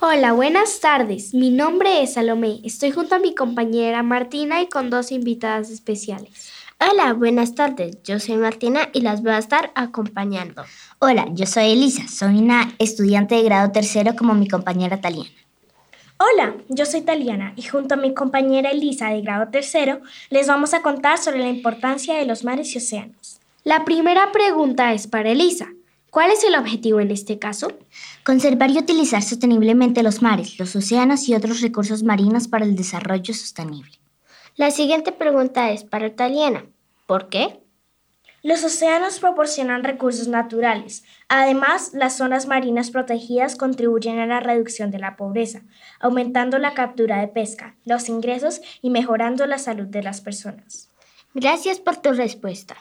Hola, buenas tardes. Mi nombre es Salomé. Estoy junto a mi compañera Martina y con dos invitadas especiales. Hola, buenas tardes. Yo soy Martina y las voy a estar acompañando. Hola, yo soy Elisa. Soy una estudiante de grado tercero como mi compañera Taliana. Hola, yo soy Taliana y junto a mi compañera Elisa de grado tercero les vamos a contar sobre la importancia de los mares y océanos. La primera pregunta es para Elisa. ¿Cuál es el objetivo en este caso? Conservar y utilizar sosteniblemente los mares, los océanos y otros recursos marinos para el desarrollo sostenible. La siguiente pregunta es para Taliana. ¿Por qué? Los océanos proporcionan recursos naturales. Además, las zonas marinas protegidas contribuyen a la reducción de la pobreza, aumentando la captura de pesca, los ingresos y mejorando la salud de las personas. Gracias por tu respuesta.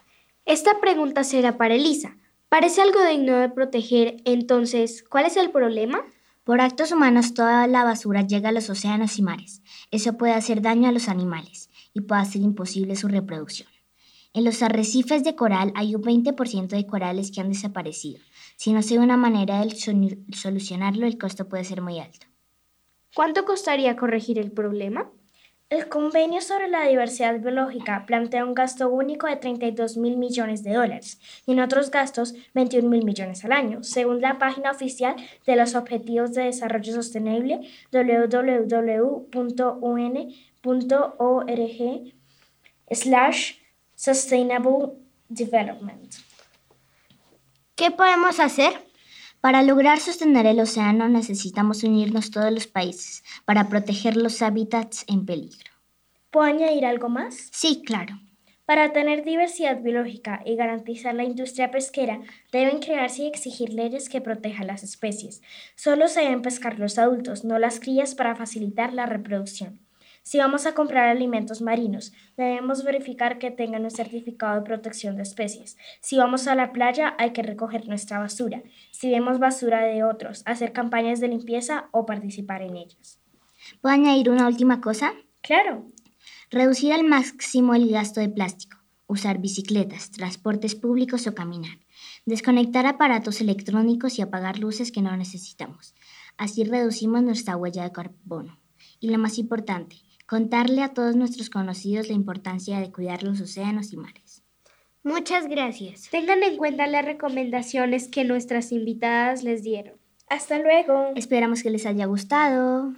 Esta pregunta será para Elisa. Parece algo digno de proteger, entonces, ¿cuál es el problema? Por actos humanos toda la basura llega a los océanos y mares. Eso puede hacer daño a los animales y puede hacer imposible su reproducción. En los arrecifes de coral hay un 20% de corales que han desaparecido. Si no se ve una manera de solucionarlo, el costo puede ser muy alto. ¿Cuánto costaría corregir el problema? El Convenio sobre la Diversidad Biológica plantea un gasto único de 32 mil millones de dólares y en otros gastos 21 mil millones al año, según la página oficial de los Objetivos de Desarrollo Sostenible www.un.org slash Sustainable Development. ¿Qué podemos hacer? Para lograr sostener el océano necesitamos unirnos todos los países para proteger los hábitats en peligro. ¿Puedo añadir algo más? Sí, claro. Para tener diversidad biológica y garantizar la industria pesquera, deben crearse y exigir leyes que protejan las especies. Solo se deben pescar los adultos, no las crías, para facilitar la reproducción. Si vamos a comprar alimentos marinos, debemos verificar que tengan un certificado de protección de especies. Si vamos a la playa, hay que recoger nuestra basura. Si vemos basura de otros, hacer campañas de limpieza o participar en ellas. ¿Puedo añadir una última cosa? Claro. Reducir al máximo el gasto de plástico. Usar bicicletas, transportes públicos o caminar. Desconectar aparatos electrónicos y apagar luces que no necesitamos. Así reducimos nuestra huella de carbono. Y lo más importante, contarle a todos nuestros conocidos la importancia de cuidar los océanos y mares. Muchas gracias. Tengan en cuenta las recomendaciones que nuestras invitadas les dieron. Hasta luego. Esperamos que les haya gustado.